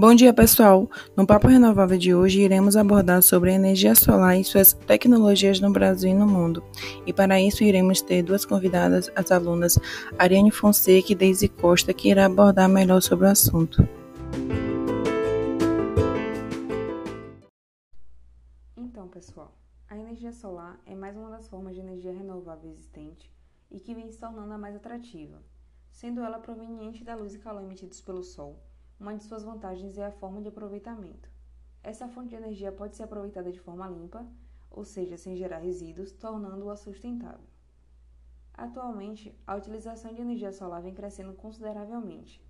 Bom dia, pessoal! No Papo Renovável de hoje, iremos abordar sobre a energia solar e suas tecnologias no Brasil e no mundo. E para isso, iremos ter duas convidadas, as alunas Ariane Fonseca e Deise Costa, que irá abordar melhor sobre o assunto. Então, pessoal, a energia solar é mais uma das formas de energia renovável existente e que vem se tornando a mais atrativa, sendo ela proveniente da luz e calor emitidos pelo Sol uma de suas vantagens é a forma de aproveitamento. Essa fonte de energia pode ser aproveitada de forma limpa, ou seja, sem gerar resíduos, tornando-a sustentável. Atualmente, a utilização de energia solar vem crescendo consideravelmente.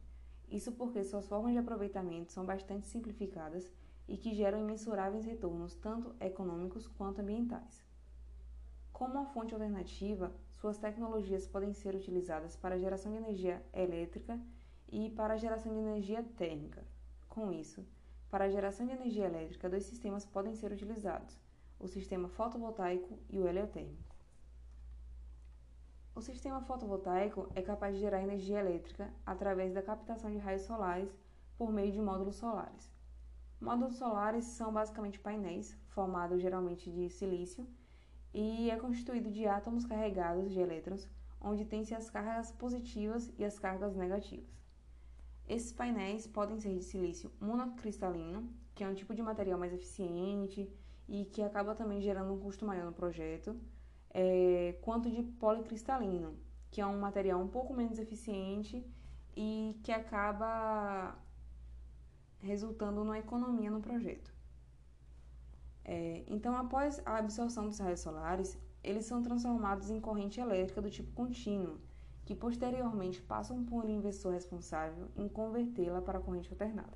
Isso porque suas formas de aproveitamento são bastante simplificadas e que geram imensuráveis retornos tanto econômicos quanto ambientais. Como uma fonte alternativa, suas tecnologias podem ser utilizadas para a geração de energia elétrica e para a geração de energia térmica. Com isso, para a geração de energia elétrica, dois sistemas podem ser utilizados: o sistema fotovoltaico e o heliotérmico. O sistema fotovoltaico é capaz de gerar energia elétrica através da captação de raios solares por meio de módulos solares. Módulos solares são basicamente painéis formados geralmente de silício e é constituído de átomos carregados de elétrons, onde tem-se as cargas positivas e as cargas negativas. Esses painéis podem ser de silício monocristalino, que é um tipo de material mais eficiente e que acaba também gerando um custo maior no projeto, é, quanto de policristalino, que é um material um pouco menos eficiente e que acaba resultando numa economia no projeto. É, então, após a absorção dos raios solares, eles são transformados em corrente elétrica do tipo contínuo, que posteriormente passam por um investidor responsável em convertê-la para corrente alternada.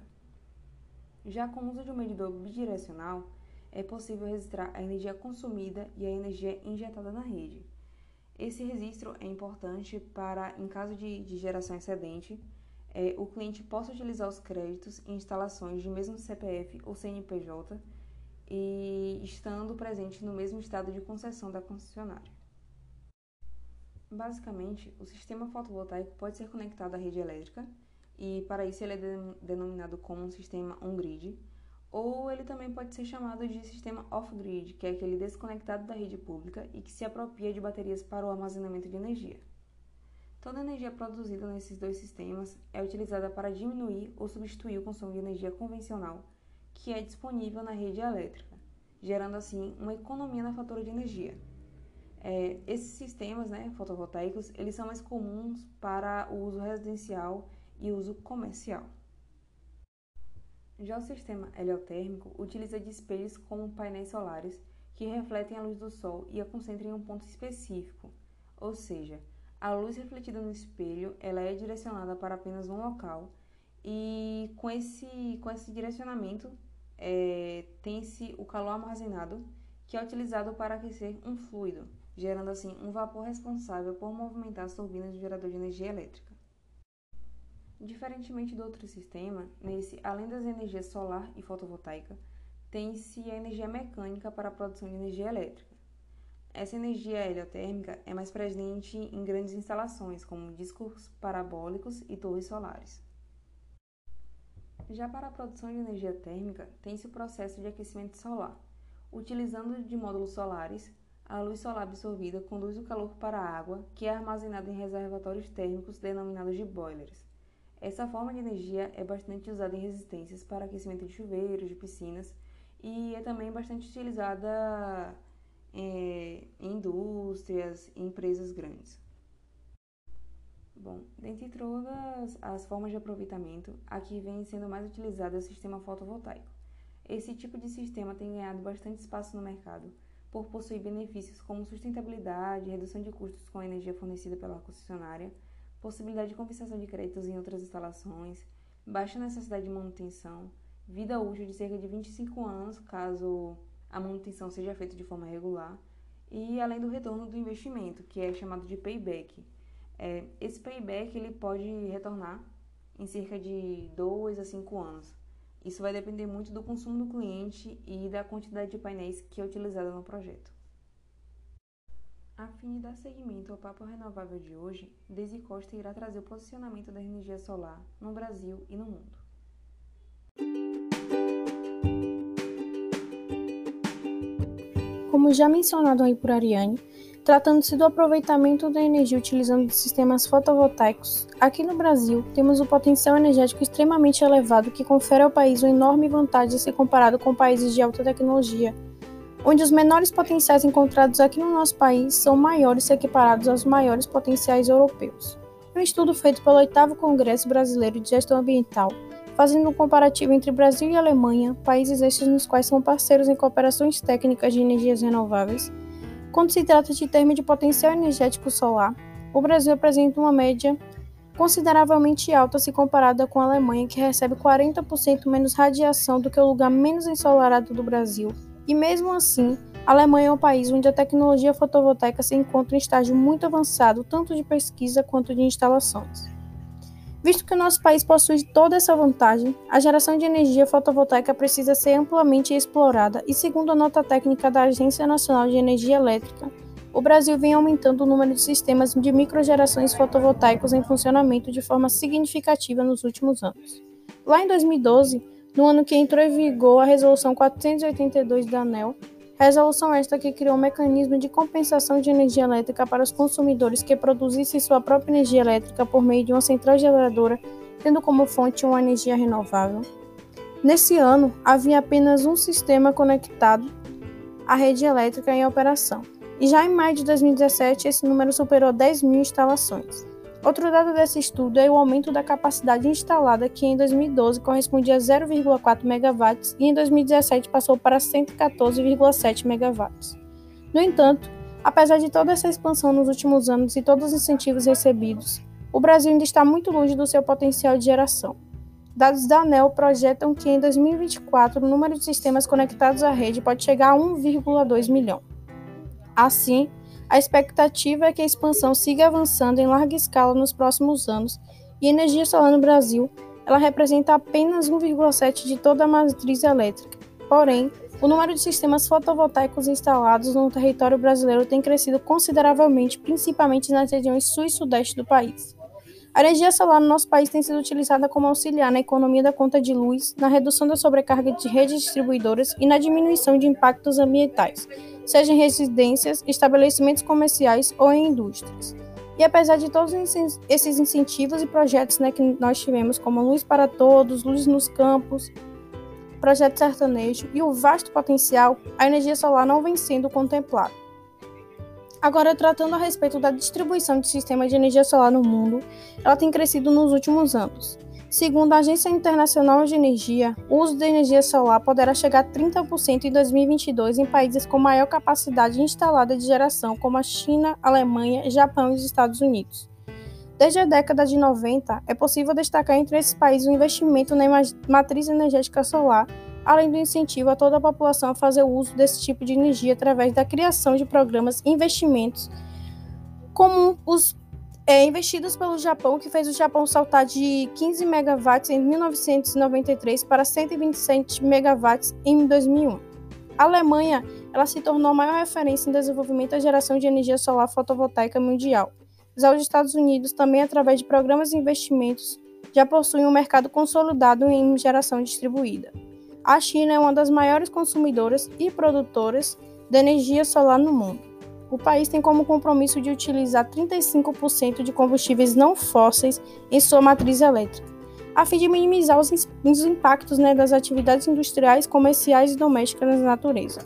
Já com o uso de um medidor bidirecional, é possível registrar a energia consumida e a energia injetada na rede. Esse registro é importante para, em caso de, de geração excedente, é, o cliente possa utilizar os créditos em instalações de mesmo CPF ou CNPJ e estando presente no mesmo estado de concessão da concessionária. Basicamente, o sistema fotovoltaico pode ser conectado à rede elétrica e para isso ele é denominado como um sistema on-grid, ou ele também pode ser chamado de sistema off-grid, que é aquele desconectado da rede pública e que se apropria de baterias para o armazenamento de energia. Toda a energia produzida nesses dois sistemas é utilizada para diminuir ou substituir o consumo de energia convencional que é disponível na rede elétrica, gerando assim uma economia na fatura de energia. É, esses sistemas né, fotovoltaicos eles são mais comuns para o uso residencial e uso comercial. Já o sistema heliotérmico utiliza espelhos como painéis solares que refletem a luz do Sol e a concentram em um ponto específico, ou seja, a luz refletida no espelho ela é direcionada para apenas um local e com esse, com esse direcionamento é, tem-se o calor armazenado que é utilizado para aquecer um fluido, gerando assim um vapor responsável por movimentar as turbinas do gerador de energia elétrica. Diferentemente do outro sistema, nesse, além das energias solar e fotovoltaica, tem-se a energia mecânica para a produção de energia elétrica. Essa energia heliotérmica é mais presente em grandes instalações, como discos parabólicos e torres solares. Já para a produção de energia térmica, tem-se o processo de aquecimento solar, utilizando de módulos solares a luz solar absorvida conduz o calor para a água, que é armazenada em reservatórios térmicos denominados de boilers. Essa forma de energia é bastante usada em resistências para aquecimento de chuveiros, de piscinas e é também bastante utilizada é, em indústrias e empresas grandes. Bom, dentre todas as formas de aproveitamento, aqui vem sendo mais utilizado o sistema fotovoltaico. Esse tipo de sistema tem ganhado bastante espaço no mercado, por possuir benefícios como sustentabilidade, redução de custos com a energia fornecida pela concessionária, possibilidade de compensação de créditos em outras instalações, baixa necessidade de manutenção, vida útil de cerca de 25 anos caso a manutenção seja feita de forma regular, e além do retorno do investimento, que é chamado de payback. É, esse payback ele pode retornar em cerca de 2 a 5 anos. Isso vai depender muito do consumo do cliente e da quantidade de painéis que é utilizada no projeto. A fim de dar seguimento ao Papo Renovável de hoje, Desi Costa irá trazer o posicionamento da energia solar no Brasil e no mundo. Como já mencionado aí por Ariane, Tratando-se do aproveitamento da energia utilizando sistemas fotovoltaicos, aqui no Brasil temos um potencial energético extremamente elevado que confere ao país uma enorme vantagem se comparado com países de alta tecnologia, onde os menores potenciais encontrados aqui no nosso país são maiores se equiparados aos maiores potenciais europeus. Um estudo feito pelo 8 Congresso Brasileiro de Gestão Ambiental, fazendo um comparativo entre Brasil e Alemanha, países estes nos quais são parceiros em cooperações técnicas de energias renováveis, quando se trata de termos de potencial energético solar, o Brasil apresenta uma média consideravelmente alta se comparada com a Alemanha, que recebe 40% menos radiação do que o lugar menos ensolarado do Brasil. E mesmo assim, a Alemanha é um país onde a tecnologia fotovoltaica se encontra em estágio muito avançado, tanto de pesquisa quanto de instalações. Visto que o nosso país possui toda essa vantagem, a geração de energia fotovoltaica precisa ser amplamente explorada e, segundo a nota técnica da Agência Nacional de Energia Elétrica, o Brasil vem aumentando o número de sistemas de microgerações fotovoltaicos em funcionamento de forma significativa nos últimos anos. Lá em 2012, no ano que entrou em vigor a Resolução 482 da ANEL, Resolução esta que criou um mecanismo de compensação de energia elétrica para os consumidores que produzissem sua própria energia elétrica por meio de uma central geradora, tendo como fonte uma energia renovável. Nesse ano, havia apenas um sistema conectado à rede elétrica em operação, e já em maio de 2017 esse número superou 10 mil instalações. Outro dado desse estudo é o aumento da capacidade instalada, que em 2012 correspondia a 0,4 MW e em 2017 passou para 114,7 MW. No entanto, apesar de toda essa expansão nos últimos anos e todos os incentivos recebidos, o Brasil ainda está muito longe do seu potencial de geração. Dados da ANEL projetam que em 2024 o número de sistemas conectados à rede pode chegar a 1,2 milhão. Assim, a expectativa é que a expansão siga avançando em larga escala nos próximos anos e a energia solar no Brasil ela representa apenas 1,7% de toda a matriz elétrica. Porém, o número de sistemas fotovoltaicos instalados no território brasileiro tem crescido consideravelmente, principalmente nas regiões sul e sudeste do país. A energia solar no nosso país tem sido utilizada como auxiliar na economia da conta de luz, na redução da sobrecarga de redes distribuidoras e na diminuição de impactos ambientais, seja em residências, estabelecimentos comerciais ou em indústrias. E apesar de todos esses incentivos e projetos né, que nós tivemos, como Luz para Todos, Luz nos Campos, Projeto Sertanejo e o vasto potencial, a energia solar não vem sendo contemplada. Agora, tratando a respeito da distribuição de sistemas de energia solar no mundo, ela tem crescido nos últimos anos. Segundo a Agência Internacional de Energia, o uso de energia solar poderá chegar a 30% em 2022 em países com maior capacidade instalada de geração, como a China, Alemanha, Japão e os Estados Unidos. Desde a década de 90, é possível destacar entre esses países o investimento na matriz energética solar, além do incentivo a toda a população a fazer uso desse tipo de energia através da criação de programas e investimentos, como os é, investidos pelo Japão, que fez o Japão saltar de 15 megawatts em 1993 para 127 megawatts em 2001. A Alemanha ela se tornou a maior referência em desenvolvimento da geração de energia solar fotovoltaica mundial. Já os Estados Unidos, também através de programas de investimentos, já possuem um mercado consolidado em geração distribuída. A China é uma das maiores consumidoras e produtoras de energia solar no mundo o país tem como compromisso de utilizar 35% de combustíveis não fósseis em sua matriz elétrica, a fim de minimizar os, os impactos né, das atividades industriais, comerciais e domésticas na natureza.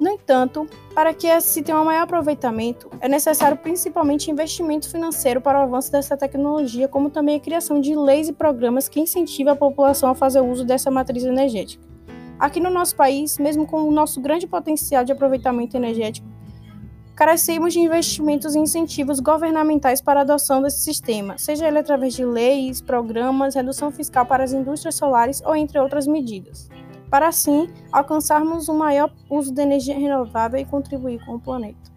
No entanto, para que se tenha um maior aproveitamento, é necessário principalmente investimento financeiro para o avanço dessa tecnologia, como também a criação de leis e programas que incentivem a população a fazer uso dessa matriz energética. Aqui no nosso país, mesmo com o nosso grande potencial de aproveitamento energético, carecemos de investimentos e incentivos governamentais para a adoção desse sistema, seja ele através de leis, programas, redução fiscal para as indústrias solares ou entre outras medidas, para assim alcançarmos um maior uso de energia renovável e contribuir com o planeta.